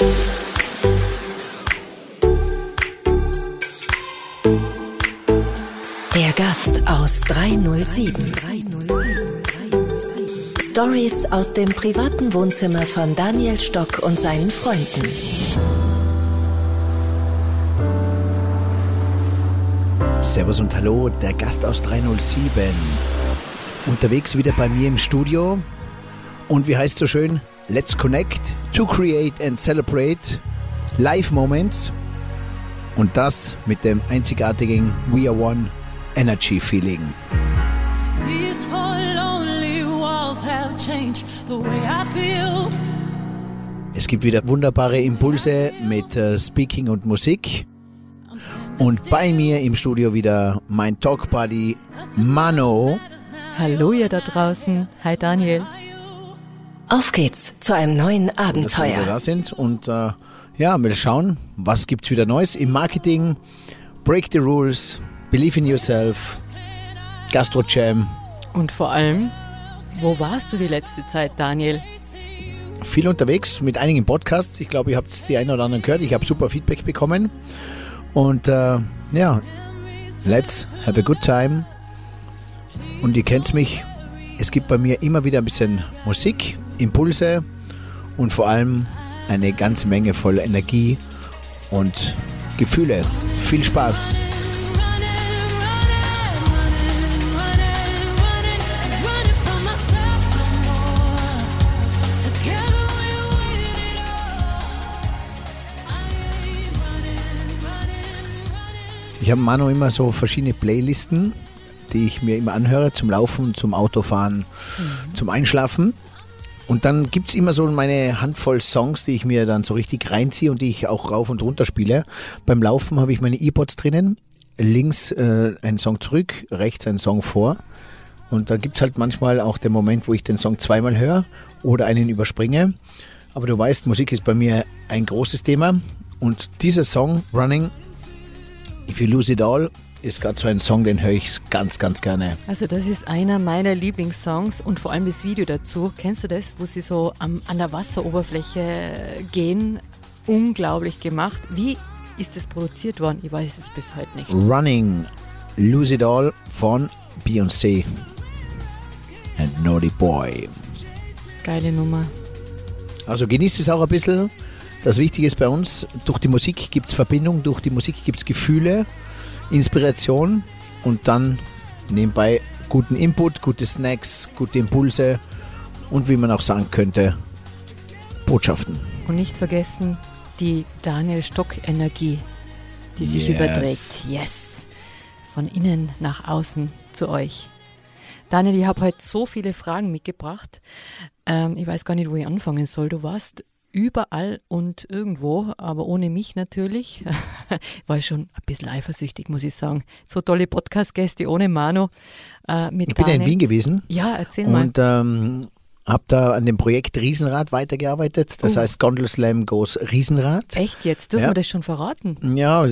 Der Gast aus 307. Stories aus dem privaten Wohnzimmer von Daniel Stock und seinen Freunden. Servus und Hallo, der Gast aus 307. Unterwegs wieder bei mir im Studio. Und wie heißt so schön? Let's connect to create and celebrate Live Moments. Und das mit dem einzigartigen We Are One Energy Feeling. These four lonely walls have changed the way I feel. Es gibt wieder wunderbare Impulse mit äh, Speaking und Musik. Und bei mir im Studio wieder mein Talk Buddy Mano. Hallo ihr da draußen. Hi Daniel. Auf geht's zu einem neuen dass wir Abenteuer. da sind. Und äh, ja, wir schauen, was gibt's wieder Neues im Marketing. Break the rules, believe in yourself, Gastro Jam, Und vor allem, wo warst du die letzte Zeit, Daniel? viel unterwegs mit einigen Podcasts. Ich glaube, ihr habt es die einen oder anderen gehört. Ich habe super Feedback bekommen. Und äh, ja, let's have a good time. Und ihr kennt mich. Es gibt bei mir immer wieder ein bisschen Musik, Impulse und vor allem eine ganze Menge voller Energie und Gefühle. Viel Spaß. Ich habe Manu immer so verschiedene Playlisten, die ich mir immer anhöre zum Laufen, zum Autofahren, zum Einschlafen. Und dann gibt es immer so meine Handvoll Songs, die ich mir dann so richtig reinziehe und die ich auch rauf und runter spiele. Beim Laufen habe ich meine E-Pods drinnen. Links äh, ein Song zurück, rechts ein Song vor. Und da gibt es halt manchmal auch den Moment, wo ich den Song zweimal höre oder einen überspringe. Aber du weißt, Musik ist bei mir ein großes Thema. Und dieser Song, Running, If You Lose It All, ist gerade so ein Song, den höre ich ganz, ganz gerne. Also das ist einer meiner Lieblingssongs und vor allem das Video dazu. Kennst du das, wo sie so am, an der Wasseroberfläche gehen? Unglaublich gemacht. Wie ist das produziert worden? Ich weiß es bis heute nicht. Running, Lose It All von Beyoncé and Naughty Boy. Geile Nummer. Also genießt es auch ein bisschen. Das Wichtige ist bei uns, durch die Musik gibt es Verbindung, durch die Musik gibt es Gefühle, Inspiration und dann nebenbei guten Input, gute Snacks, gute Impulse und wie man auch sagen könnte, Botschaften. Und nicht vergessen die Daniel Stock-Energie, die sich Yes. überträgt. Yes. Von innen nach außen zu euch. Daniel, ich habe heute so viele Fragen mitgebracht. Ähm, ich weiß gar nicht, wo ich anfangen soll. Du warst überall und irgendwo, aber ohne mich natürlich. War ich schon ein bisschen eifersüchtig, muss ich sagen. So tolle Podcast-Gäste ohne Mano. Äh, mit Ich bin ja in. Wien gewesen Ja, erzähl mal. und ähm, habe da an dem Projekt Riesenrad weitergearbeitet. Das Oh. heißt Gondel Slam Goes Riesenrad. Echt jetzt? Dürfen Ja. wir das schon verraten? Ja,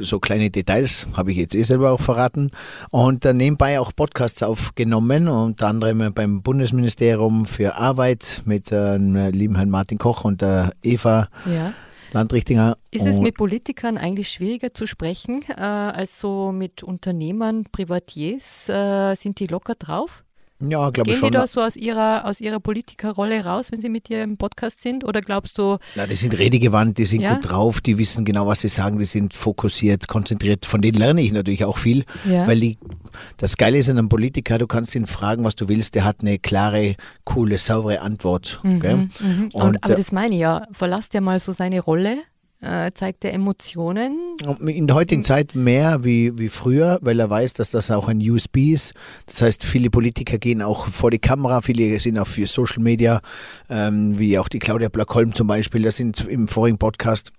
so kleine Details habe ich jetzt eh selber auch verraten. Und äh, nebenbei auch Podcasts aufgenommen, unter anderem beim Bundesministerium für Arbeit mit äh, dem lieben Herrn Martin Koch und der Eva Ja. Landrichtinger. Ist es mit Politikern eigentlich schwieriger zu sprechen äh, als so mit Unternehmern, Privatiers? Äh, sind die locker drauf? Ja, glaube ich Gehen schon. die da so aus ihrer, aus ihrer Politikerrolle raus, wenn sie mit dir im Podcast sind? Oder glaubst du, Na, die sind redegewandt, die sind Ja? gut drauf, die wissen genau, was sie sagen, die sind fokussiert, konzentriert. Von denen lerne ich natürlich auch viel, Ja. weil die, das Geile ist an einem Politiker, du kannst ihn fragen, was du willst, der hat eine klare, coole, saubere Antwort. gell? Mhm. Und, Und, aber äh, das meine ich ja, verlasst ja mal so seine Rolle, äh, zeigt er Emotionen. In der heutigen Zeit mehr wie, wie früher, weil er weiß, dass das auch ein USB ist. Das heißt, viele Politiker gehen auch vor die Kamera, viele sind auch für Social Media, ähm, wie auch die Claudia Blackholm zum Beispiel, das sind im vorigen Podcast.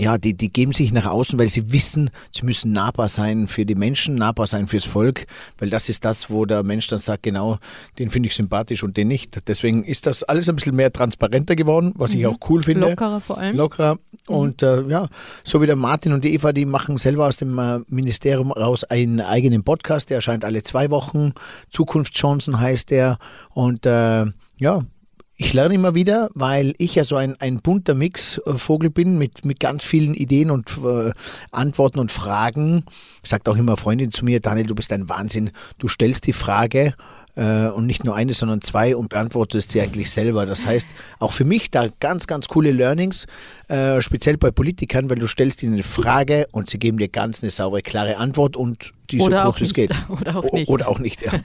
Ja, die, die geben sich nach außen, weil sie wissen, sie müssen nahbar sein für die Menschen, nahbar sein fürs Volk, weil das ist das, wo der Mensch dann sagt, genau, den finde ich sympathisch und den nicht. Deswegen ist das alles ein bisschen mehr transparenter geworden, was ich auch cool finde Lockerer vor allem. lockerer. Und äh, ja, so wie der Martin und die Eva, die machen selber aus dem äh, Ministerium raus einen eigenen Podcast, der erscheint alle zwei Wochen. Zukunftschancen heißt der. Und äh, ja, Ich lerne immer wieder, weil ich ja so ein, ein bunter Mix-Vogel bin mit, mit ganz vielen Ideen und äh, Antworten und Fragen. Sagt auch immer Freundin zu mir, Daniel, du bist ein Wahnsinn. Du stellst die Frage äh, und nicht nur eine, sondern zwei und beantwortest sie eigentlich selber. Das heißt, auch für mich da ganz, ganz coole Learnings, äh, speziell bei Politikern, weil du stellst ihnen eine Frage und sie geben dir ganz eine saubere, klare Antwort und die Oder so auch gut es nicht. geht. Oder auch nicht. Oder auch nicht, ja.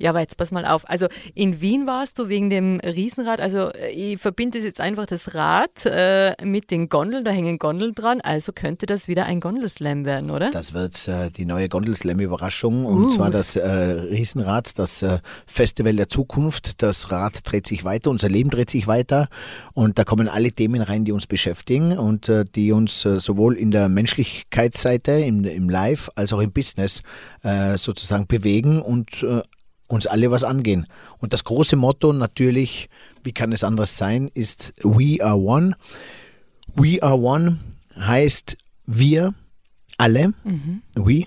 Ja, aber jetzt pass mal auf. Also in Wien warst du wegen dem Riesenrad. Also äh, ich verbinde jetzt einfach das Rad äh, mit den Gondeln. Da hängen Gondeln dran. Also könnte das wieder ein Gondelslam werden, oder? Das wird äh, die neue Gondelslam-Überraschung und Uh. zwar das äh, Riesenrad, das äh, Festival der Zukunft. Das Rad dreht sich weiter, unser Leben dreht sich weiter und da kommen alle Themen rein, die uns beschäftigen und äh, die uns sowohl in der Menschlichkeitsseite, im, im Live, als auch im Business äh, sozusagen bewegen und äh, uns alle was angehen. Und das große Motto natürlich, wie kann es anders sein, ist We are one. We are one heißt wir alle. We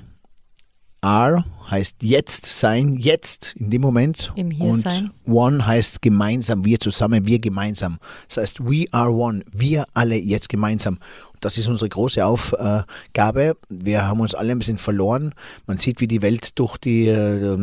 are heißt jetzt sein, jetzt in dem Moment. Im Und Hiersein. one heißt gemeinsam, wir zusammen, wir gemeinsam. Das heißt, we are one, wir alle jetzt gemeinsam. Das ist unsere große Aufgabe. Wir haben uns alle ein bisschen verloren. Man sieht, wie die Welt durch die äh,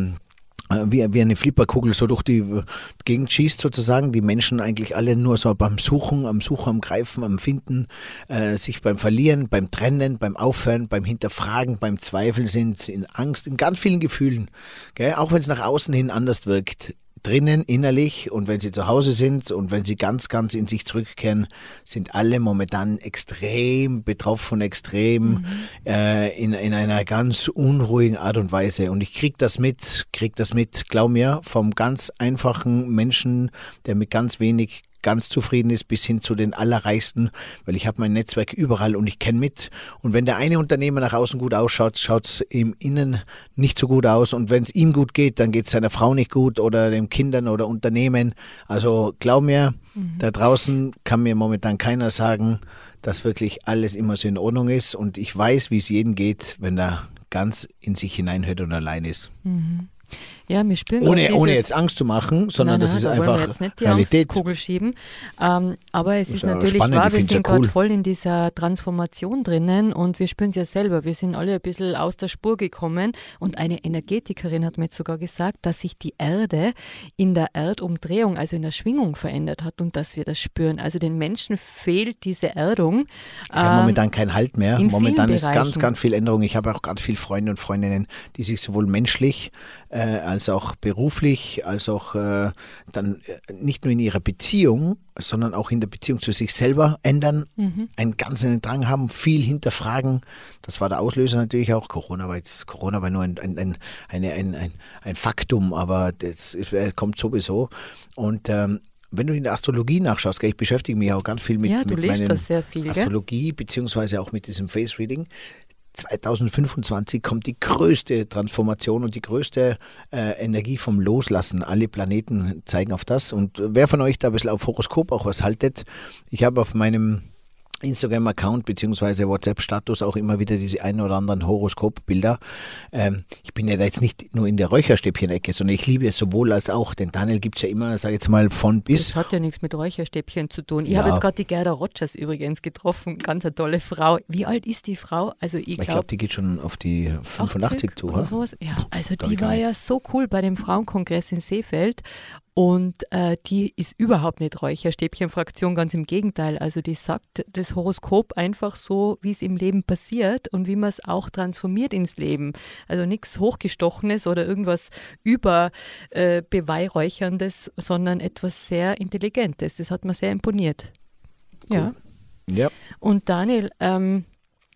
wie, eine Flipperkugel so durch die Gegend schießt sozusagen. Die Menschen eigentlich alle nur so beim Suchen, am Suchen, am Greifen, am Finden, äh, sich beim Verlieren, beim Trennen, beim Aufhören, beim Hinterfragen, beim Zweifeln sind, in Angst, in ganz vielen Gefühlen. Gell? Auch wenn es nach außen hin anders wirkt. Drinnen, innerlich und wenn sie zu Hause sind und wenn sie ganz, ganz in sich zurückkehren, sind alle momentan extrem betroffen, extrem äh, in, in einer ganz unruhigen Art und Weise. Und ich krieg das mit, krieg das mit, glaub mir, vom ganz einfachen Menschen, der mit ganz wenig ganz zufrieden ist, bis hin zu den allerreichsten, weil ich habe mein Netzwerk überall und ich kenne mit. Und wenn der eine Unternehmer nach außen gut ausschaut, schaut es im Innen nicht so gut aus. Und wenn es ihm gut geht, dann geht es seiner Frau nicht gut oder den Kindern oder Unternehmen. Also glaub mir, da draußen kann mir momentan keiner sagen, dass wirklich alles immer so in Ordnung ist. Und ich weiß, wie es jedem geht, wenn er ganz in sich hineinhört und allein ist. Ja, wir spüren Ohne, gerade ohne dieses- jetzt Angst zu machen, sondern nein, das nein, ist da wollen wir einfach jetzt nicht die Realität. Angstkugel schieben. Ähm, aber es Das ist ist natürlich spannend, wahr, wir sind ja gerade cool. voll in dieser Transformation drinnen und wir spüren es ja selber. Wir sind alle ein bisschen aus der Spur gekommen und eine Energetikerin hat mir jetzt sogar gesagt, dass sich die Erde in der Erdumdrehung, also in der Schwingung verändert hat und dass wir das spüren. Also den Menschen fehlt diese Erdung. Ich habe Ähm, momentan keinen Halt mehr. Momentan ist ganz, Bereichen. ganz viel Änderung. Ich habe auch ganz viele Freunde und Freundinnen, die sich sowohl menschlich äh, als auch beruflich, als auch äh, dann äh, nicht nur in ihrer Beziehung, sondern auch in der Beziehung zu sich selber ändern, Mhm. einen ganz einen Drang haben, viel hinterfragen. Das war der Auslöser natürlich auch. Corona war jetzt, Corona war nur ein, ein, ein, eine, ein, ein, ein Faktum, aber das äh, kommt sowieso. Und ähm, wenn du in der Astrologie nachschaust, gell, ich beschäftige mich auch ganz viel mit, Ja, mit meinen viel? Astrologie, beziehungsweise auch mit diesem Face Reading. 2025 kommt die größte Transformation und die größte äh, Energie vom Loslassen. Alle Planeten zeigen auf das. Und wer von euch da ein bisschen auf Horoskop auch was haltet, ich habe auf meinem Instagram-Account beziehungsweise WhatsApp-Status auch immer wieder diese ein oder anderen Horoskopbilder. Ähm, ich bin ja da jetzt nicht nur in der Räucherstäbchen-Ecke, sondern ich liebe es sowohl als auch. Den Daniel gibt es ja immer, sag ich jetzt mal, von bis. Das hat ja nichts mit Räucherstäbchen zu tun. Ich Ja. habe jetzt gerade die Gerda Rogers übrigens getroffen. Ganz eine tolle Frau. Wie alt ist die Frau? Also ich glaube, glaube die geht schon auf die 85 zu. Ja, also Glaub die war ja so cool bei dem Frauenkongress in Seefeld und äh, die ist überhaupt nicht Räucherstäbchen-Fraktion, ganz im Gegenteil. Also die sagt das Horoskop einfach so, wie es im Leben passiert und wie man es auch transformiert ins Leben. Also nichts Hochgestochenes oder irgendwas über äh, sondern etwas sehr Intelligentes. Das hat mir sehr imponiert. Ja. Ja. Und Daniel, ähm,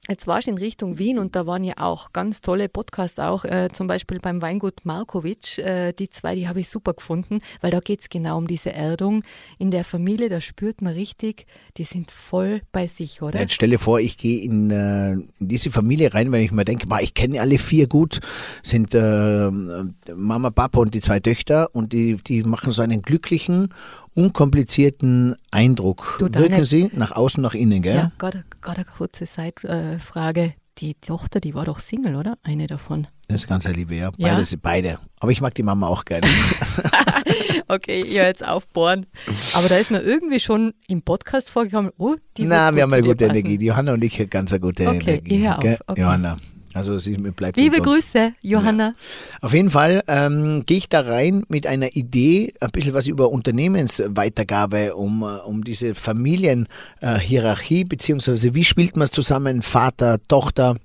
jetzt warst du in Richtung Wien und da waren ja auch ganz tolle Podcasts, auch äh, zum Beispiel beim Weingut Markovic. Äh, die zwei, die habe ich super gefunden, weil da geht es genau um diese Erdung in der Familie. Da spürt man richtig, die sind voll bei sich, oder? Jetzt stelle vor, ich gehe in, äh, in diese Familie rein, wenn ich mir denke, ich kenne alle vier gut, sind äh, Mama, Papa und die zwei Töchter und die, die machen so einen glücklichen, unkomplizierten Eindruck. Du, Wirken sie nach außen, nach innen, gell? Ja, gerade gerade eine kurze Zeitfrage. Die Tochter, die war doch Single, oder? Eine davon. Das ist ganz Liebe, ja. Ja? Beides, beide. Aber ich mag die Mama auch gerne. Okay, ihr jetzt aufbohren. Aber da ist mir irgendwie schon im Podcast vorgekommen, oh, die Na, wir haben eine gute passen. Energie. Die Johanna und ich haben ganz eine gute Okay, Energie. hör auf. Okay. Johanna. Also sie bleibt Liebe. Grüße, Johanna. Auf jeden Fall ähm, gehe ich da rein mit einer Idee, ein bisschen was über Unternehmensweitergabe, um, äh, um diese Familienhierarchie, beziehungsweise wie spielt man es zusammen, Vater, Tochter.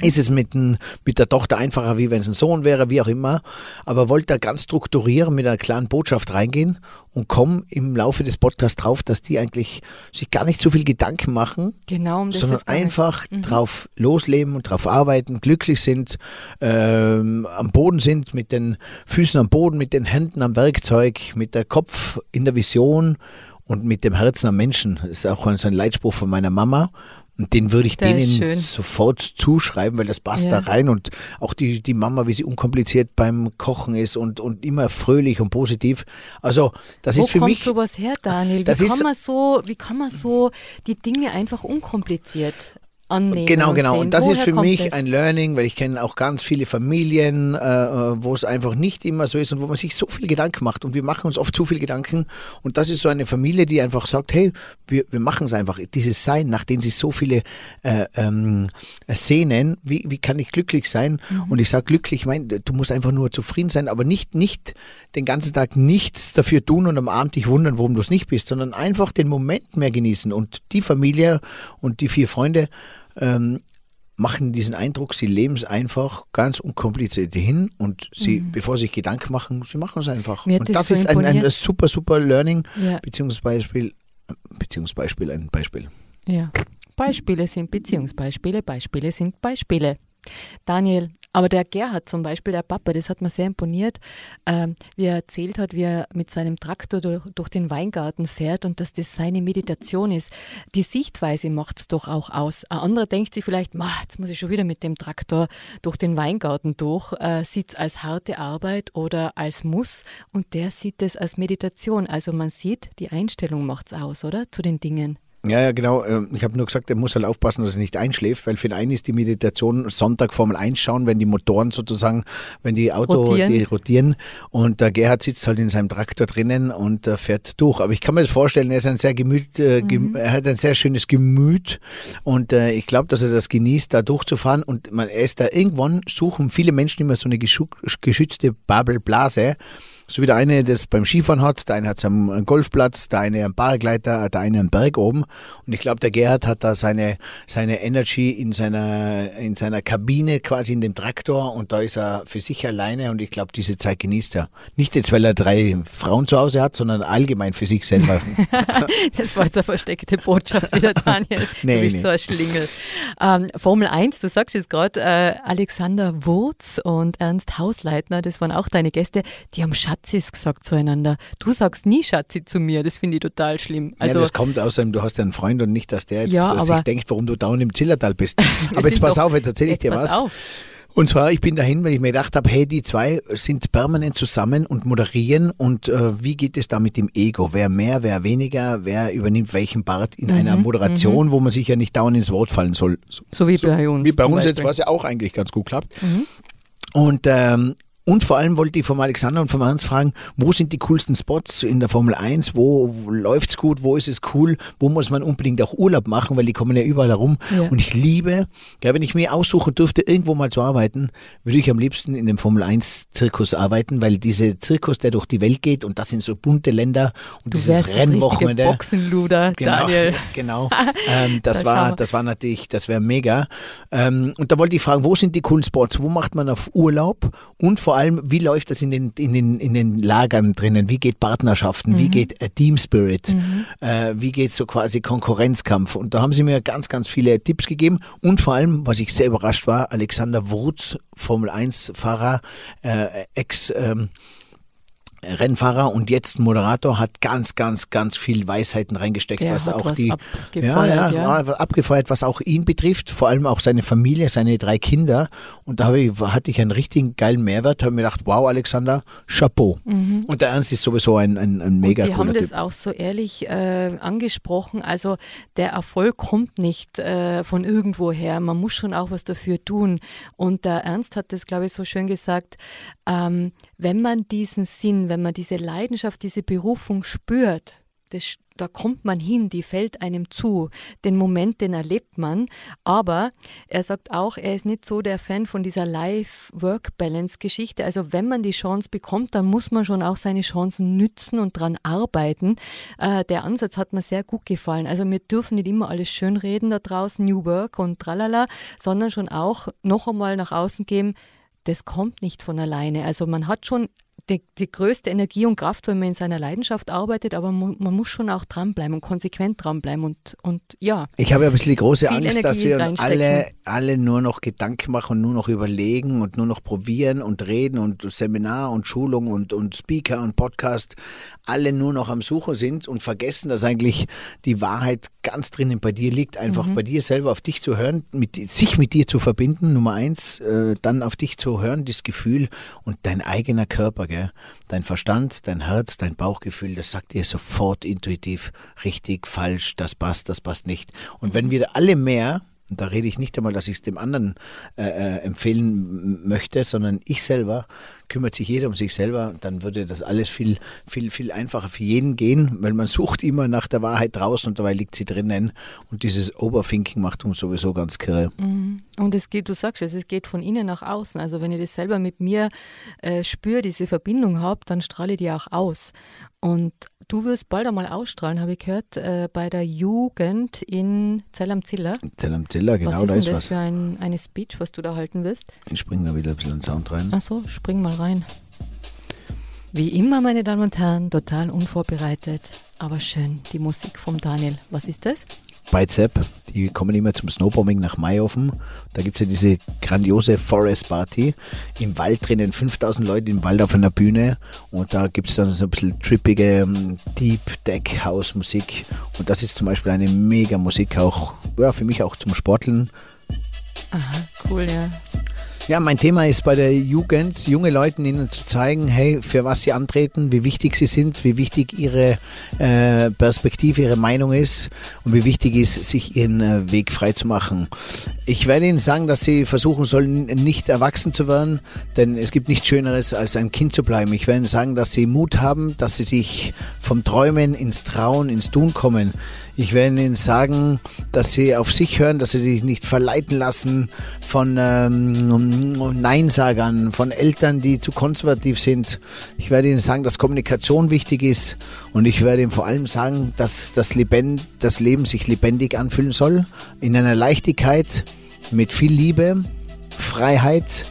Ist es mit, ein, mit der Tochter einfacher, wie wenn es ein Sohn wäre, wie auch immer. Aber wollte da ganz strukturieren, mit einer klaren Botschaft reingehen und komme im Laufe des Podcasts drauf, dass die eigentlich sich gar nicht so viel Gedanken machen, Genau, um das sondern einfach drauf losleben und drauf arbeiten, glücklich sind, ähm, am Boden sind, mit den Füßen am Boden, mit den Händen am Werkzeug, mit der Kopf in der Vision und mit dem Herzen am Menschen. Das ist auch so ein Leitspruch von meiner Mama. Und den würde ich Der denen sofort zuschreiben, weil das passt Ja. da rein. Und auch die, die Mama, wie sie unkompliziert beim Kochen ist und, und immer fröhlich und positiv. Also, das Wo ist für kommt mich. sowas her, Daniel? Wie Das kann, ist- man so, wie kann man so die Dinge einfach unkompliziert annehmen? Genau, und genau. Sehen? Und das Woher ist für mich das? ein Learning, weil ich kenne auch ganz viele Familien, äh, äh, wo es einfach nicht immer so ist und wo man sich so viel Gedanken macht. Und wir machen uns oft zu viel Gedanken. Und das ist so eine Familie, die einfach sagt, hey, wir, wir machen es einfach. Dieses Sein, nach dem sich so viele äh, ähm, sehnen, wie, wie kann ich glücklich sein? Mhm. Und ich sage glücklich, ich mein, du musst einfach nur zufrieden sein, aber nicht, nicht den ganzen Tag nichts dafür tun und am Abend dich wundern, warum du es nicht bist, sondern einfach den Moment mehr genießen. Und die Familie und die vier Freunde, ähm, machen diesen Eindruck, sie leben es einfach ganz unkompliziert hin und sie, bevor sie sich Gedanken machen, sie machen es einfach. Mhm. Mir und das das so ist ein, ein super, super Learning, Ja. Beziehungsbeispiel, Beziehungsbeispiel, ein Beispiel. Ja. Beispiele sind Beziehungsbeispiele, Beispiele sind Beispiele. Daniel, aber der Gerhard zum Beispiel, der Papa, das hat mir sehr imponiert, ähm, wie er erzählt hat, wie er mit seinem Traktor durch, durch den Weingarten fährt und dass das seine Meditation ist. Die Sichtweise macht es doch auch aus. Ein anderer denkt sich vielleicht, "Ma, jetzt muss ich schon wieder mit dem Traktor durch den Weingarten durch, äh, sieht es als harte Arbeit oder als Muss und der sieht es als Meditation. Also man sieht, die Einstellung macht es aus, oder? Zu den Dingen. Ja, ja, genau. Ähm, Ich habe nur gesagt, er muss halt aufpassen, dass er nicht einschläft, weil für den einen ist die Meditation Sonntag Formel 1 schauen, wenn die Motoren sozusagen, wenn die Auto, Rotieren. die rotieren und der Gerhard sitzt halt in seinem Traktor drinnen und äh, fährt durch. Aber ich kann mir das vorstellen, er ist ein sehr gemüt, äh, gem er hat ein sehr schönes Gemüt und äh, ich glaube, dass er das genießt, da durchzufahren und man, er ist da irgendwann, suchen viele Menschen immer so eine geschützte Bubble-Blase. So wie der eine das beim Skifahren hat, der eine hat es am Golfplatz, der eine am Paragleiter, der eine am Berg oben. Und ich glaube, der Gerhard hat da seine, seine Energy in seiner, in seiner Kabine, quasi in dem Traktor und da ist er für sich alleine und ich glaube, diese Zeit genießt er. Nicht jetzt, weil er drei Frauen zu Hause hat, sondern allgemein für sich selber. Das war jetzt eine versteckte Botschaft wieder, Daniel. Nee, du bist nee. so ein Schlingel. Ähm, Formel 1, du sagst jetzt gerade, äh, Alexander Wurz und Ernst Hausleitner, das waren auch deine Gäste, die haben Schatzis gesagt zueinander. Du sagst nie Schatzi zu mir, das finde ich total schlimm. Also, ja, das kommt außerdem, du hast ja einen Freund und nicht, dass der jetzt Ja, äh, sich denkt, warum du dauernd im Zillertal bist. Aber jetzt pass doch- auf, jetzt erzähle ich jetzt dir pass was. auf. Und zwar, ich bin dahin, weil ich mir gedacht habe, hey, die zwei sind permanent zusammen und moderieren und äh, wie geht es da mit dem Ego? Wer mehr, wer weniger, wer übernimmt welchen Part in einer Mhm, Moderation, wo man sich ja nicht dauernd ins Wort fallen soll. So, So wie bei uns. wie bei uns jetzt, Beispiel. Mhm. was ja auch eigentlich ganz gut klappt. Und ähm, und vor allem wollte ich vom Alexander und vom Hans fragen, wo sind die coolsten Spots in der Formel 1? Wo läuft's gut? Wo ist es cool? Wo muss man unbedingt auch Urlaub machen? Weil die kommen ja überall herum. Ja. Und ich liebe, ja, wenn ich mir aussuchen dürfte, irgendwo mal zu arbeiten, würde ich am liebsten in dem Formel 1 Zirkus arbeiten, weil dieser Zirkus, der durch die Welt geht und das sind so bunte Länder und Du dieses Rennwochenende. Boxenluder, Genau, Daniel. genau. Ähm, das, Da war, das war natürlich, das wäre mega. Ähm, und da wollte ich fragen, wo sind die coolen Spots? Wo macht man auf Urlaub? Und vor allem, wie läuft das in den, in den, in den Lagern drinnen? Wie geht Partnerschaften? Mhm. Wie geht äh, Team Spirit? Äh, wie geht so quasi Konkurrenzkampf? Und da haben sie mir ganz, ganz viele Tipps gegeben. Und vor allem, was ich sehr überrascht war, Alexander Wurz, Formel 1 Fahrer, äh, Ex, ähm, Rennfahrer und jetzt Moderator, hat ganz, ganz, ganz viel Weisheiten reingesteckt, Der was auch was die abgefeuert, ja. abgefeuert, was auch ihn betrifft, vor allem auch seine Familie, seine drei Kinder. Und da habe ich, hatte ich einen richtigen geilen Mehrwert, habe mir gedacht, wow, Alexander, Chapeau. Und der Ernst ist sowieso ein, ein, ein mega Mhm. und die haben das Typ. auch so ehrlich äh, angesprochen. Also der Erfolg kommt nicht äh, von irgendwoher. Man muss schon auch was dafür tun. Und der Ernst hat das, glaube ich, so schön gesagt. Ähm, wenn man diesen Sinn, wenn man diese Leidenschaft, diese Berufung spürt, das, da kommt man hin, die fällt einem zu. Den Moment, den erlebt man. Aber er sagt auch, er ist nicht so der Fan von dieser Life-Work-Balance-Geschichte. Also wenn man die Chance bekommt, dann muss man schon auch seine Chancen nützen und dran arbeiten. Äh, der Ansatz hat mir sehr gut gefallen. Also wir dürfen nicht immer alles schönreden da draußen, New Work und tralala, sondern schon auch noch einmal nach außen geben, das kommt nicht von alleine. Also man hat schon die, die größte Energie und Kraft, wenn man in seiner Leidenschaft arbeitet, aber mu man muss schon auch dranbleiben und konsequent dranbleiben und, und ja. Ich habe ein bisschen die große Angst, dass Energie wir uns alle, alle nur noch Gedanken machen und nur noch überlegen und nur noch probieren und reden und Seminar und Schulung und, und Speaker und Podcast alle nur noch am Suchen sind und vergessen, dass eigentlich die Wahrheit ganz drinnen bei dir liegt, einfach Mhm. bei dir selber auf dich zu hören, mit, sich mit dir zu verbinden, Nummer eins, äh, dann auf dich zu hören, das Gefühl und dein eigener Körper, gell? Dein Verstand, dein Herz, dein Bauchgefühl, das sagt dir sofort intuitiv, richtig, falsch, das passt, das passt nicht. Und wenn wir alle mehr, und da rede ich nicht einmal, dass ich es dem anderen äh, äh, empfehlen möchte, sondern ich selber, kümmert sich jeder um sich selber, dann würde das alles viel, viel, viel einfacher für jeden gehen, weil man sucht immer nach der Wahrheit draußen und dabei liegt sie drinnen. Und dieses Overthinking macht uns sowieso ganz kirre. Und es geht, du sagst es, es geht von innen nach außen. Also wenn ich das selber mit mir äh, spüre, diese Verbindung habe, dann strahle ich die auch aus. Und du wirst bald einmal ausstrahlen, habe ich gehört, äh, bei der Jugend in Zell am Ziller. Zell am Ziller, genau, was ist da denn ist das was. für ein, eine Speech, was du da halten wirst? Ich springe da wieder ein bisschen Sound rein. Ach so, spring mal rein. Wie immer, meine Damen und Herren, total unvorbereitet, aber schön, die Musik vom Daniel. Was ist das? bei Zepp, die kommen immer zum Snowbombing nach Maiofen. Da gibt es ja diese grandiose Forest Party. Im Wald drinnen 5000 Leute im Wald auf einer Bühne und da gibt es dann so ein bisschen trippige ähm, Deep Deck House Musik und das ist zum Beispiel eine mega Musik auch, ja, für mich auch zum Sporteln. Aha, cool, ja. Ja, mein Thema ist bei der Jugend, junge Leuten ihnen zu zeigen, hey, für was sie antreten, wie wichtig sie sind, wie wichtig ihre äh, Perspektive, ihre Meinung ist und wie wichtig ist, sich ihren äh, Weg frei zu machen. Ich werde ihnen sagen, dass sie versuchen sollen, nicht erwachsen zu werden, denn es gibt nichts Schöneres, als ein Kind zu bleiben. Ich werde ihnen sagen, dass sie Mut haben, dass sie sich vom Träumen ins Trauen, ins Tun kommen. Ich werde ihnen sagen, dass sie auf sich hören, dass sie sich nicht verleiten lassen von ähm, Neinsagern, von Eltern, die zu konservativ sind. Ich werde ihnen sagen, dass Kommunikation wichtig ist und ich werde ihnen vor allem sagen, dass das, Leben, das Leben sich lebendig anfühlen soll, in einer Leichtigkeit, mit viel Liebe, Freiheit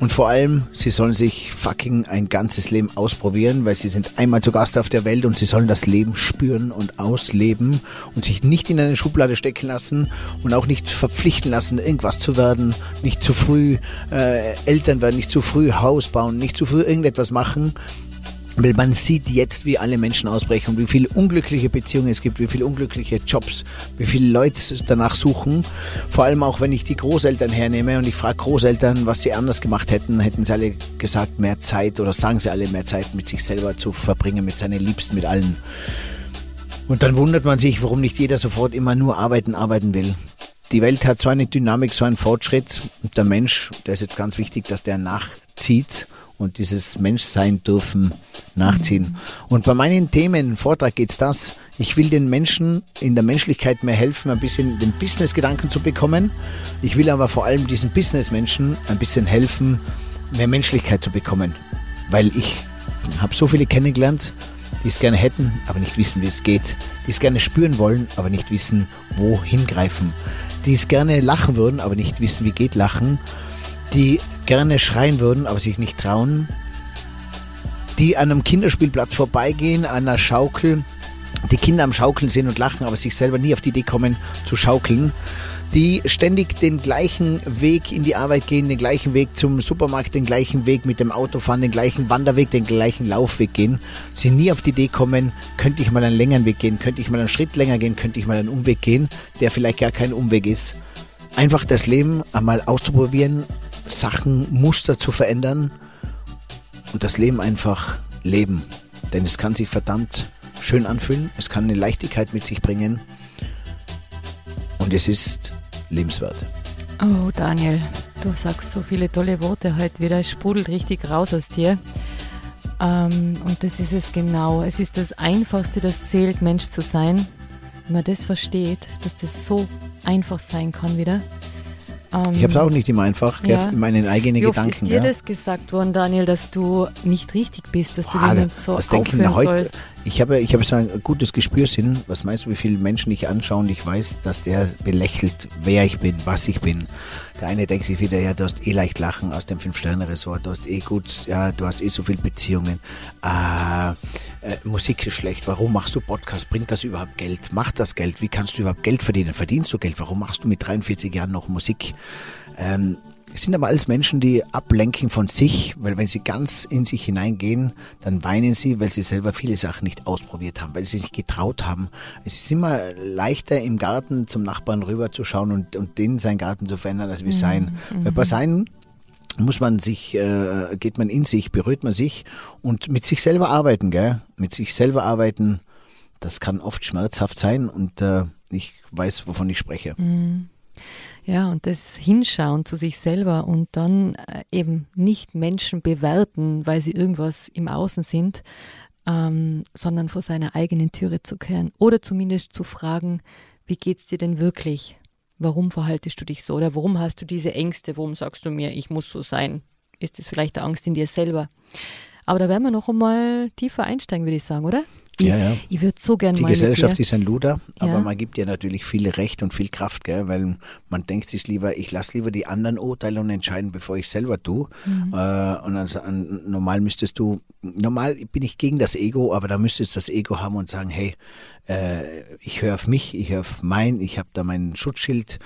und vor allem, sie sollen sich fucking ein ganzes Leben ausprobieren, weil sie sind einmal zu Gast auf der Welt und sie sollen das Leben spüren und ausleben und sich nicht in eine Schublade stecken lassen und auch nicht verpflichten lassen, irgendwas zu werden, nicht zu früh äh, Eltern werden, nicht zu früh Haus bauen, nicht zu früh irgendetwas machen, weil man sieht jetzt, wie alle Menschen ausbrechen und wie viele unglückliche Beziehungen es gibt, wie viele unglückliche Jobs, wie viele Leute danach suchen. Vor allem auch, wenn ich die Großeltern hernehme und ich frage Großeltern, was sie anders gemacht hätten, hätten sie alle gesagt, mehr Zeit oder sagen sie alle, mehr Zeit mit sich selber zu verbringen, mit seinen Liebsten, mit allen. Und dann wundert man sich, warum nicht jeder sofort immer nur arbeiten, arbeiten will. Die Welt hat so eine Dynamik, so einen Fortschritt. Und der Mensch, der ist jetzt ganz wichtig, dass der nachzieht und dieses Menschsein dürfen nachziehen. Und bei meinen Themen, Vortrag geht's das. Ich will den Menschen in der Menschlichkeit mehr helfen, ein bisschen den Business-Gedanken zu bekommen. Ich will aber vor allem diesen Business-Menschen ein bisschen helfen, mehr Menschlichkeit zu bekommen. Weil ich habe so viele kennengelernt, die es gerne hätten, aber nicht wissen, wie es geht. Die es gerne spüren wollen, aber nicht wissen, wo hingreifen. Die es gerne lachen würden, aber nicht wissen, wie geht lachen. Die gerne schreien würden, aber sich nicht trauen. Die an einem Kinderspielplatz vorbeigehen, an einer Schaukel, die Kinder am Schaukeln sind und lachen, aber sich selber nie auf die Idee kommen zu schaukeln. die ständig den gleichen Weg in die Arbeit gehen, den gleichen Weg zum Supermarkt, den gleichen Weg mit dem Auto fahren, den gleichen Wanderweg, den gleichen Laufweg gehen, sie nie auf die Idee kommen, könnte ich mal einen längeren Weg gehen, könnte ich mal einen Schritt länger gehen, könnte ich mal einen Umweg gehen, der vielleicht gar kein Umweg ist. Einfach das Leben einmal auszuprobieren, Sachen, Muster zu verändern und das Leben einfach leben. Denn es kann sich verdammt schön anfühlen, es kann eine Leichtigkeit mit sich bringen und es ist lebenswert. Oh, Daniel, du sagst so viele tolle Worte heute wieder. Es sprudelt richtig raus aus dir. Ähm, und das ist es genau. Es ist das Einfachste, das zählt, Mensch zu sein. Wenn man das versteht, dass das so einfach sein kann wieder. Ähm, ich habe es auch nicht immer einfach, ja. meine eigenen Wie oft Gedanken. ist dir ja. das gesagt worden, Daniel, dass du nicht richtig bist, dass du dir nicht so denken aufhören heute, sollst? Ich habe, ich habe so ein gutes Gespürsinn. Was meinst du, wie viele Menschen ich anschaue und ich weiß, dass der belächelt, wer ich bin, was ich bin. Der eine denkt sich wieder, ja, du hast eh leicht lachen aus dem Fünf-Sterne-Resort, du hast eh gut, ja, du hast eh so viele Beziehungen. Äh, äh, Musik ist schlecht, warum machst du Podcast? Bringt das überhaupt Geld? Macht das Geld? Wie kannst du überhaupt Geld verdienen? Verdienst du Geld? Warum machst du mit 43 Jahren noch Musik? Ähm, es sind aber alles Menschen, die ablenken von sich, weil wenn sie ganz in sich hineingehen, dann weinen sie, weil sie selber viele Sachen nicht ausprobiert haben, weil sie sich nicht getraut haben. Es ist immer leichter im Garten zum Nachbarn rüberzuschauen und, und den seinen Garten zu verändern, als wie sein. Weil bei seinen muss man sich, äh, geht man in sich, berührt man sich und mit sich selber arbeiten, gell? Mit sich selber arbeiten, das kann oft schmerzhaft sein und äh, ich weiß, wovon ich spreche. Ja, und das Hinschauen zu sich selber und dann äh, eben nicht Menschen bewerten, weil sie irgendwas im Außen sind, ähm, sondern vor seiner eigenen Türe zu kehren oder zumindest zu fragen, wie geht's dir denn wirklich? Warum verhaltest du dich so oder warum hast du diese Ängste? Warum sagst du mir, ich muss so sein? Ist es vielleicht der Angst in dir selber? Aber da werden wir noch einmal tiefer einsteigen, würde ich sagen, oder? Ich, Ja, ja. ich würde so gerne Die mal Gesellschaft ist ein Luder, aber Ja. man gibt ihr natürlich viel Recht und viel Kraft, gell? weil man denkt sich lieber, ich lasse lieber die anderen urteilen und entscheiden, bevor ich selber tue. Mhm. Äh, und also, normal müsstest du, normal bin ich gegen das Ego, aber da müsstest du das Ego haben und sagen, hey, äh, ich höre auf mich, ich höre auf mein, ich habe da mein Schutzschild.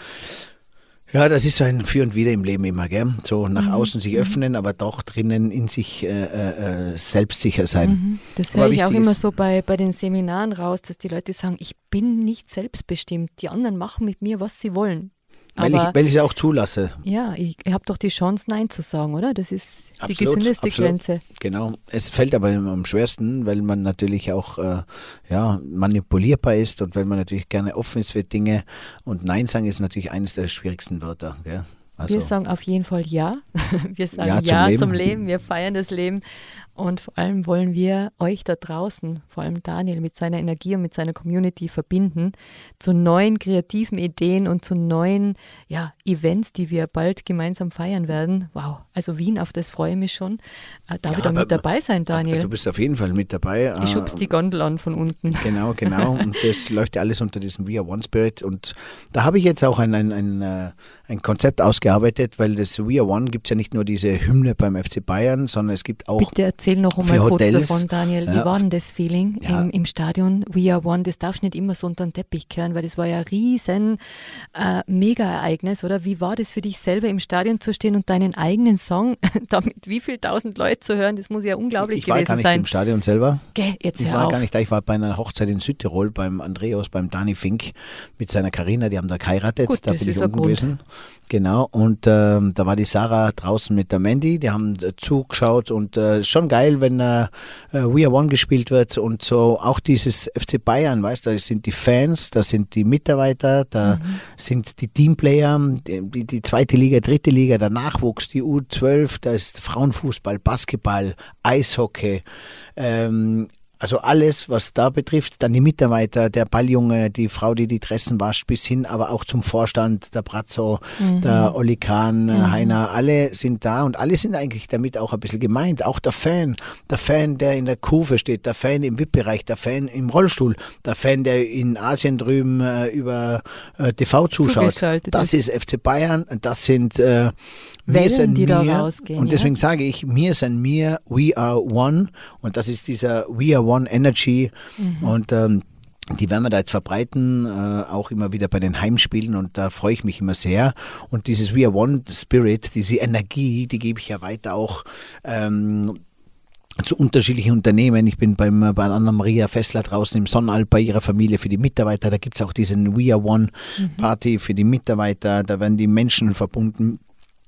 Ja, das ist so ein Für und Wider im Leben immer, gell? So nach Mhm. außen sich öffnen, aber doch drinnen in sich äh, äh, äh, selbstsicher sein. Mhm. Das höre ich auch immer so bei, bei den Seminaren raus, dass die Leute sagen, ich bin nicht selbstbestimmt. Die anderen machen mit mir, was sie wollen. Weil, Aber ich, weil ich es auch zulasse. ja, ich, habe doch die Chance, Nein zu sagen, oder? Das ist die Absolut, gesündeste absolut. Grenze. Genau. Es fällt aber am schwersten, weil man natürlich auch äh, ja, manipulierbar ist und weil man natürlich gerne offen ist für Dinge. Und Nein sagen ist natürlich eines der schwierigsten Wörter. Gell? Also, Wir sagen auf jeden Fall Ja. Wir sagen Ja Ja, zum zum, Leben. Leben. Wir feiern das Leben. Und vor allem wollen wir euch da draußen, vor allem Daniel mit seiner Energie und mit seiner Community verbinden zu neuen kreativen Ideen und zu neuen ja, Events, die wir bald gemeinsam feiern werden. Wow, also Wien, auf das freue ich mich schon. Äh, darf Ja, ich da mit dabei sein, Daniel? du bist auf jeden Fall mit dabei. Ich Äh, schubst die Gondel an von unten. Genau, genau. Und das läuft ja alles unter diesem We Are One Spirit. Und da habe ich jetzt auch ein, ein, ein, äh, ein Konzept ausgearbeitet, weil das We Are One gibt es ja nicht nur diese Hymne beim FC Bayern, sondern es gibt auch Bitte erzähl noch einmal kurz davon, Daniel. Wie ja, war denn das Feeling Ja. im, im Stadion We Are One? Das darfst du nicht immer so unter den Teppich kehren, weil das war ja ein riesen äh, Mega-Ereignis, oder? Wie war das für dich selber im Stadion zu stehen und deinen eigenen Song damit wie viel tausend Leute zu hören? Das muss ja unglaublich ich war gar gewesen nicht sein. im Stadion selber. Geh, jetzt Ich hör war auf. gar nicht da, ich war bei einer Hochzeit in Südtirol beim Andreas, beim Dani Fink mit seiner Karina, die haben da geheiratet, Gut, da das bin ist ich Grund. gewesen. Genau, und ähm, da war die Sarah draußen mit der Mandy, die haben äh, zugeschaut und äh, schon geil, wenn äh, äh, We Are One gespielt wird und so auch dieses FC Bayern, weißt du, da sind die Fans, da sind die Mitarbeiter, da Mhm. sind die Teamplayer, die, die, die zweite Liga, dritte Liga, der Nachwuchs, die U12, da ist Frauenfußball, Basketball, Eishockey, ähm, also alles, was da betrifft, dann die Mitarbeiter, der Balljunge, die Frau, die die Dressen wascht, bis hin aber auch zum Vorstand, der Brazzo, der Olli Kahn, äh, Heiner, alle sind da und alle sind eigentlich damit auch ein bisschen gemeint. Auch der Fan, der Fan, der in der Kurve steht, der Fan im VIP-Bereich, der Fan im Rollstuhl, der Fan, der in Asien drüben äh, über äh, TV zuschaut. Das ist FC Bayern und das sind äh, wir Wellen, sind die da mir, rausgehen, Und ja. deswegen sage ich, mir sind mir, we are one. Und das ist dieser We are one Energy. Mhm. Und ähm, die werden wir da jetzt verbreiten, äh, auch immer wieder bei den Heimspielen und da freue ich mich immer sehr. Und dieses We Are One Spirit, diese Energie, die gebe ich ja weiter auch ähm, zu unterschiedlichen Unternehmen. Ich bin beim, bei Anna-Maria Fessler draußen im Sonnenalp bei ihrer Familie für die Mitarbeiter. Da gibt es auch diesen We Are One Party für die Mitarbeiter. Da werden die Menschen verbunden.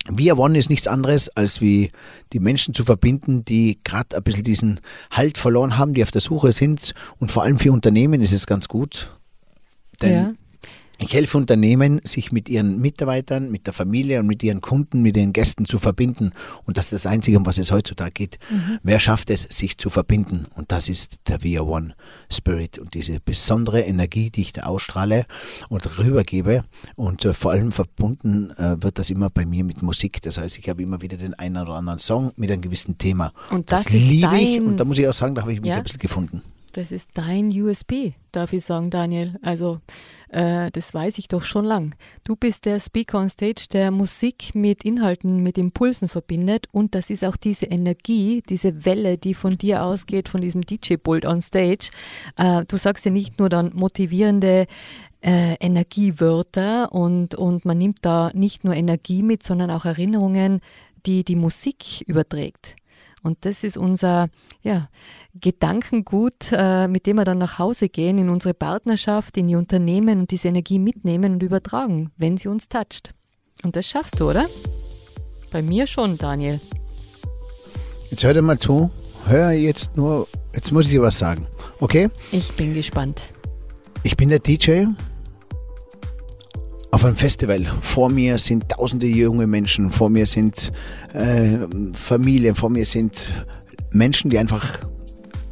Are One ist nichts anderes, als wie die Menschen zu verbinden, die gerade ein bisschen diesen Halt verloren haben, die auf der Suche sind. Und vor allem für Unternehmen ist es ganz gut. Denn Ja. Ich helfe Unternehmen, sich mit ihren Mitarbeitern, mit der Familie und mit ihren Kunden, mit ihren Gästen zu verbinden. Und das ist das Einzige, um was es heutzutage geht. Wer schafft es, sich zu verbinden? Und das ist der Are One Spirit und diese besondere Energie, die ich da ausstrahle und rübergebe. Und äh, vor allem verbunden äh, wird das immer bei mir mit Musik. Das heißt, ich habe immer wieder den einen oder anderen Song mit einem gewissen Thema. Und das ist liebe ich und da muss ich auch sagen, da habe ich mich Ja. ein bisschen gefunden. Das ist dein USB, darf ich sagen, Daniel. Also, äh, das weiß ich doch schon lang. Du bist der Speaker on Stage, der Musik mit Inhalten, mit Impulsen verbindet. Und das ist auch diese Energie, diese Welle, die von dir ausgeht, von diesem DJ-Pult on Stage. Äh, du sagst ja nicht nur dann motivierende äh, Energiewörter und, und man nimmt da nicht nur Energie mit, sondern auch Erinnerungen, die die Musik überträgt. Und das ist unser ja, Gedankengut, äh, mit dem wir dann nach Hause gehen, in unsere Partnerschaft, in die Unternehmen und diese Energie mitnehmen und übertragen, wenn sie uns toucht. Und das schaffst du, oder? Bei mir schon, Daniel. Jetzt hör dir mal zu. Hör jetzt nur, jetzt muss ich dir was sagen. Okay? Ich bin gespannt. Ich bin der DJ auf einem Festival. Vor mir sind tausende junge Menschen, vor mir sind äh, Familien, vor mir sind Menschen, die einfach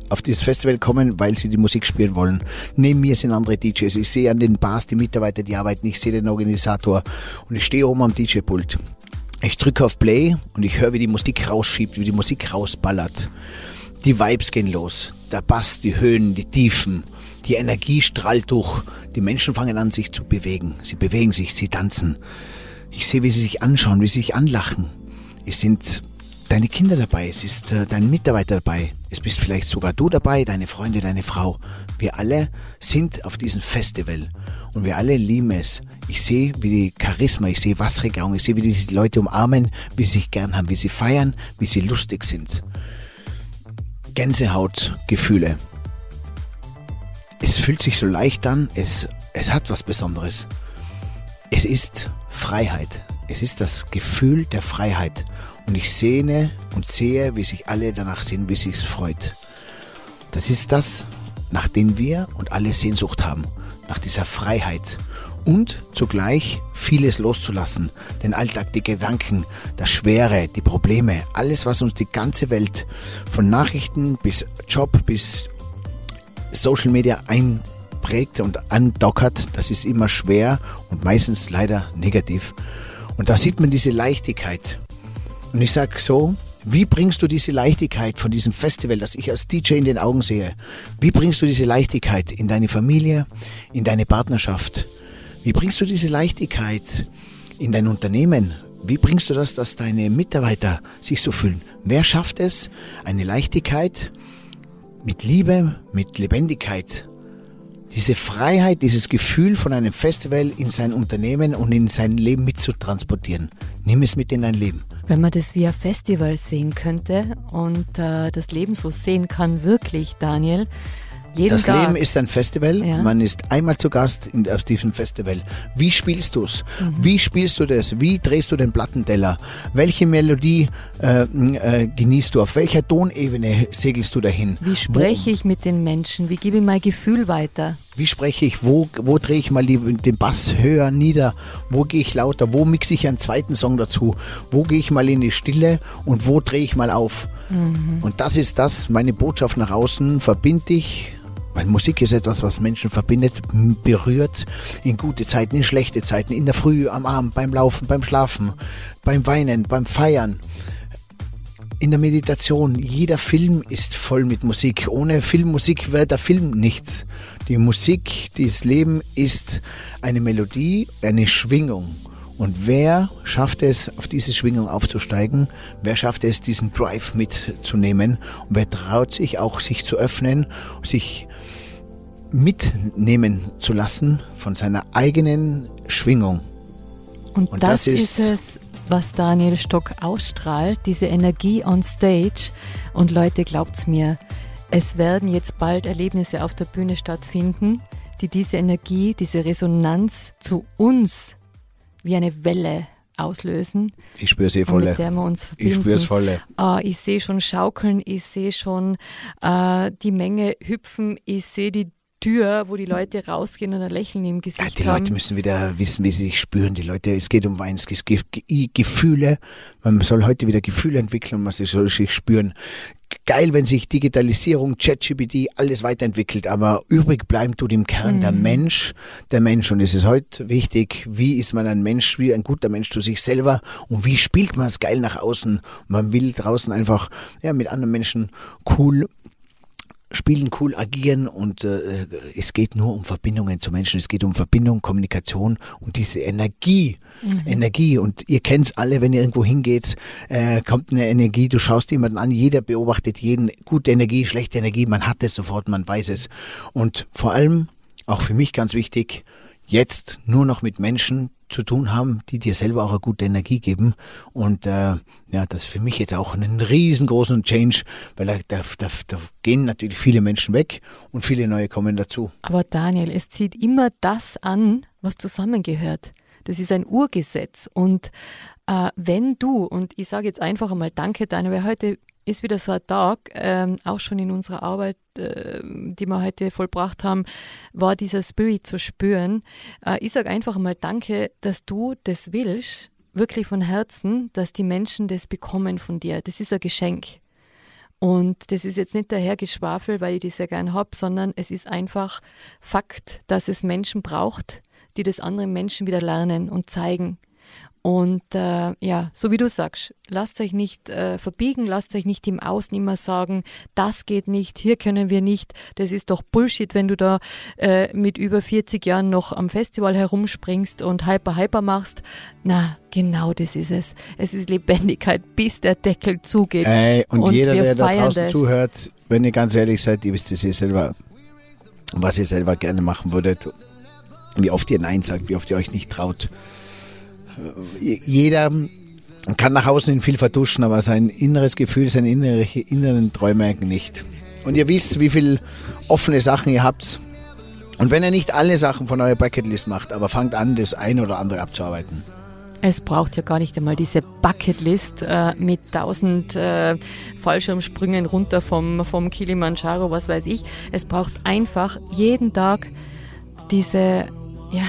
auf dieses Festival kommen, weil sie die Musik spielen wollen. Neben mir sind andere DJs. Ich sehe an den Bars die Mitarbeiter, die arbeiten. Ich sehe den Organisator und ich stehe oben am DJ-Pult. Ich drücke auf Play und ich höre, wie die Musik rausschiebt, wie die Musik rausballert. Die Vibes gehen los. Der Bass, die Höhen, die Tiefen. Die Energie strahlt durch. Die Menschen fangen an, sich zu bewegen. Sie bewegen sich, sie tanzen. Ich sehe, wie sie sich anschauen, wie sie sich anlachen. Es sind deine Kinder dabei, es ist äh, dein Mitarbeiter dabei, es bist vielleicht sogar du dabei, deine Freunde, deine Frau. Wir alle sind auf diesem Festival und wir alle lieben es. Ich sehe, wie die Charisma, ich sehe Wasserregierung, ich sehe, wie die Leute umarmen, wie sie sich gern haben, wie sie feiern, wie sie lustig sind. Gänsehautgefühle. Es fühlt sich so leicht an, es, es hat was Besonderes. Es ist Freiheit. Es ist das Gefühl der Freiheit. Und ich sehne und sehe, wie sich alle danach sehen, wie sich's freut. Das ist das, nach dem wir und alle Sehnsucht haben. Nach dieser Freiheit. Und zugleich vieles loszulassen. Den Alltag, die Gedanken, das Schwere, die Probleme, alles, was uns die ganze Welt von Nachrichten bis Job bis Social Media einprägt und andockert, das ist immer schwer und meistens leider negativ. Und da sieht man diese Leichtigkeit. Und ich sag so, wie bringst du diese Leichtigkeit von diesem Festival, das ich als DJ in den Augen sehe, wie bringst du diese Leichtigkeit in deine Familie, in deine Partnerschaft? Wie bringst du diese Leichtigkeit in dein Unternehmen? Wie bringst du das, dass deine Mitarbeiter sich so fühlen? Wer schafft es, eine Leichtigkeit mit Liebe, mit Lebendigkeit, diese Freiheit, dieses Gefühl von einem Festival in sein Unternehmen und in sein Leben mitzutransportieren. Nimm es mit in dein Leben. Wenn man das wie ein Festival sehen könnte und äh, das Leben so sehen kann, wirklich, Daniel. Jeden Das Tag. Leben ist ein Festival. Ja. Man ist einmal zu Gast in, auf diesem Festival. Wie spielst du es? Mhm. Wie spielst du das? Wie drehst du den Plattenteller? Welche Melodie äh, äh, genießt du? Auf welcher Tonebene segelst du dahin? Wie spreche ich mit den Menschen? Wie gebe ich mein Gefühl weiter? Wie spreche ich? Wo, wo drehe ich mal die, den Bass höher, nieder? Wo gehe ich lauter? Wo mixe ich einen zweiten Song dazu? Wo gehe ich mal in die Stille und wo drehe ich mal auf? Und das ist das, meine Botschaft nach außen, verbind dich. Weil Musik ist etwas, was Menschen verbindet, berührt, in gute Zeiten, in schlechte Zeiten, in der Früh, am Abend, beim Laufen, beim Schlafen, beim Weinen, beim Feiern in der Meditation. Jeder Film ist voll mit Musik. Ohne Filmmusik wäre der Film nichts. Die Musik, das Leben ist eine Melodie, eine Schwingung. Und wer schafft es, auf diese Schwingung aufzusteigen? Wer schafft es, diesen Drive mitzunehmen? Und wer traut sich auch, sich zu öffnen, sich mitnehmen zu lassen von seiner eigenen Schwingung. Und, Und das, das ist- ist es, was Daniel Stock ausstrahlt, diese Energie on stage. Und Leute, glaubt's mir, es werden jetzt bald Erlebnisse auf der Bühne stattfinden, die diese Energie, diese Resonanz zu uns wie eine Welle auslösen, Ich spüre sie und volle. mit der wir uns Ich verbinden. spüre es volle. Ah, ich sehe schon Schaukeln, ich sehe schon äh, die Menge hüpfen, ich sehe die Tür, wo die Leute rausgehen und ein Lächeln im Ja, Gesicht die haben. Leute müssen wieder wissen, wie sie sich spüren. Die Leute, es geht um Wein, es Ge- Gefühle. Man soll heute wieder Gefühle entwickeln und man soll sich spüren. Geil, wenn sich Digitalisierung, ChatGPT, alles weiterentwickelt, aber übrig bleiben tut im Kern der Mensch, der Mensch. Und es ist heute wichtig, wie ist man ein Mensch, wie ein guter Mensch zu sich selber und wie spielt man es geil nach außen. Man will draußen einfach ja, mit anderen Menschen cool spielen, cool agieren und äh, es geht nur um Verbindungen zu Menschen. Es geht um Verbindung, Kommunikation und diese Energie. Energie. Und ihr kennt's alle, wenn ihr irgendwo hingeht, äh, kommt eine Energie, du schaust jemanden an, jeder beobachtet jeden, gute Energie, schlechte Energie, man hat es sofort, man weiß es. Und vor allem, auch für mich ganz wichtig, jetzt nur noch mit Menschen zu tun haben, die dir selber auch eine gute Energie geben. Und äh, ja, das ist für mich jetzt auch einen riesengroßen Change, weil da, da, da, gehen natürlich viele Menschen weg und viele neue kommen dazu. Aber Daniel, es zieht immer das an, was zusammengehört. Das ist ein Urgesetz. Und äh, wenn du, und ich sage jetzt einfach einmal Danke, Daniel, weil heute ist wieder so ein Tag, ähm, auch schon in unserer Arbeit, äh, die wir heute vollbracht haben, war dieser Spirit zu spüren. Äh, ich sage einfach einmal Danke, dass du das willst, wirklich von Herzen, dass die Menschen das bekommen von dir. Das ist ein Geschenk. Und das ist jetzt nicht dahergeschwafel, weil ich das sehr gern habe, sondern es ist einfach Fakt, dass es Menschen braucht, die das anderen Menschen wieder lernen und zeigen. Und äh, ja, so wie du sagst, lasst euch nicht äh, verbiegen, lasst euch nicht im Außen immer sagen, das geht nicht, hier können wir nicht, das ist doch Bullshit, wenn du da äh, mit über 40 Jahren noch am Festival herumspringst und hyper hyper machst. Na, genau das ist es. Es ist Lebendigkeit, bis der Deckel zugeht. Ey, und, Und jeder, der da draußen das. zuhört, wenn ihr ganz ehrlich seid, ihr wisst es eh selber, was ihr selber gerne machen würdet, wie oft ihr Nein sagt, wie oft ihr euch nicht traut. Jeder kann nach außen hin viel vertuschen, aber sein inneres Gefühl, seine innere, inneren Träume nicht. Und ihr wisst, wie viel offene Sachen ihr habt. Und wenn ihr nicht alle Sachen von eurer Bucketlist macht, aber fangt an, das eine oder andere abzuarbeiten. Es braucht ja gar nicht einmal diese Bucketlist äh, mit tausend äh, Fallschirmsprüngen runter vom, vom Kilimanjaro, was weiß ich. Es braucht einfach jeden Tag diese, ja,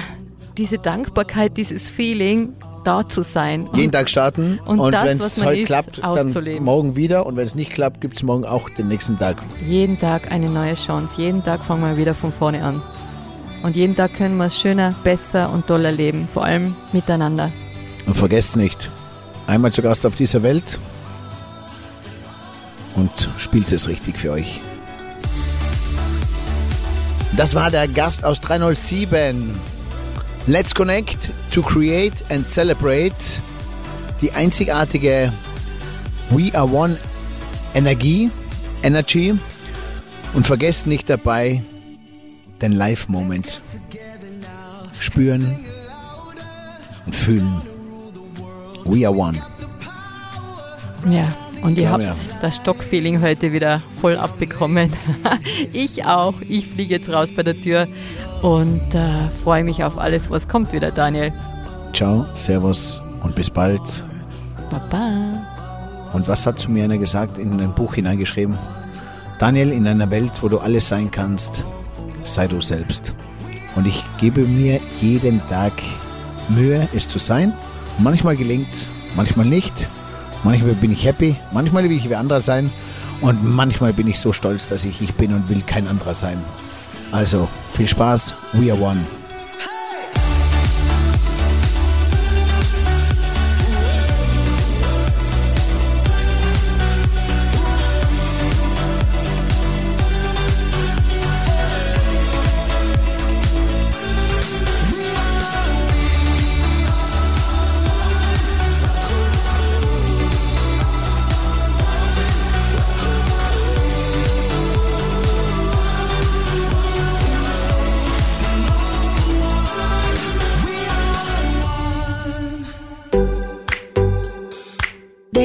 diese Dankbarkeit, dieses Feeling, da zu sein. Jeden Tag starten Und und, wenn es heute ist, klappt, dann morgen wieder und wenn es nicht klappt, gibt es morgen auch den nächsten Tag. Jeden Tag eine neue Chance. Jeden Tag fangen wir wieder von vorne an. Und jeden Tag können wir es schöner, besser und toller leben. Vor allem miteinander. Und vergesst nicht, einmal zu Gast auf dieser Welt und spielt es richtig für euch. Das war der Gast aus 307. Let's connect to create and celebrate die einzigartige We Are One Energie, Energy und vergesst nicht dabei den Live-Moment. Spüren und fühlen. We are one. Ja, und ihr habt das Stockfeeling heute wieder voll abbekommen. ich auch. Ich fliege jetzt raus bei der Tür und äh, freue mich auf alles, was kommt wieder, Daniel. Ciao, Servus und bis bald. Baba. Und was hat zu mir einer gesagt, in ein Buch hineingeschrieben? Daniel, in einer Welt, wo du alles sein kannst, sei du selbst. Und ich gebe mir jeden Tag Mühe, es zu sein. Manchmal gelingt's, manchmal nicht. Manchmal bin ich happy, manchmal will ich wie anderer sein. Und manchmal bin ich so stolz, dass ich ich bin und will kein anderer sein. Also, viel Spaß, we are one.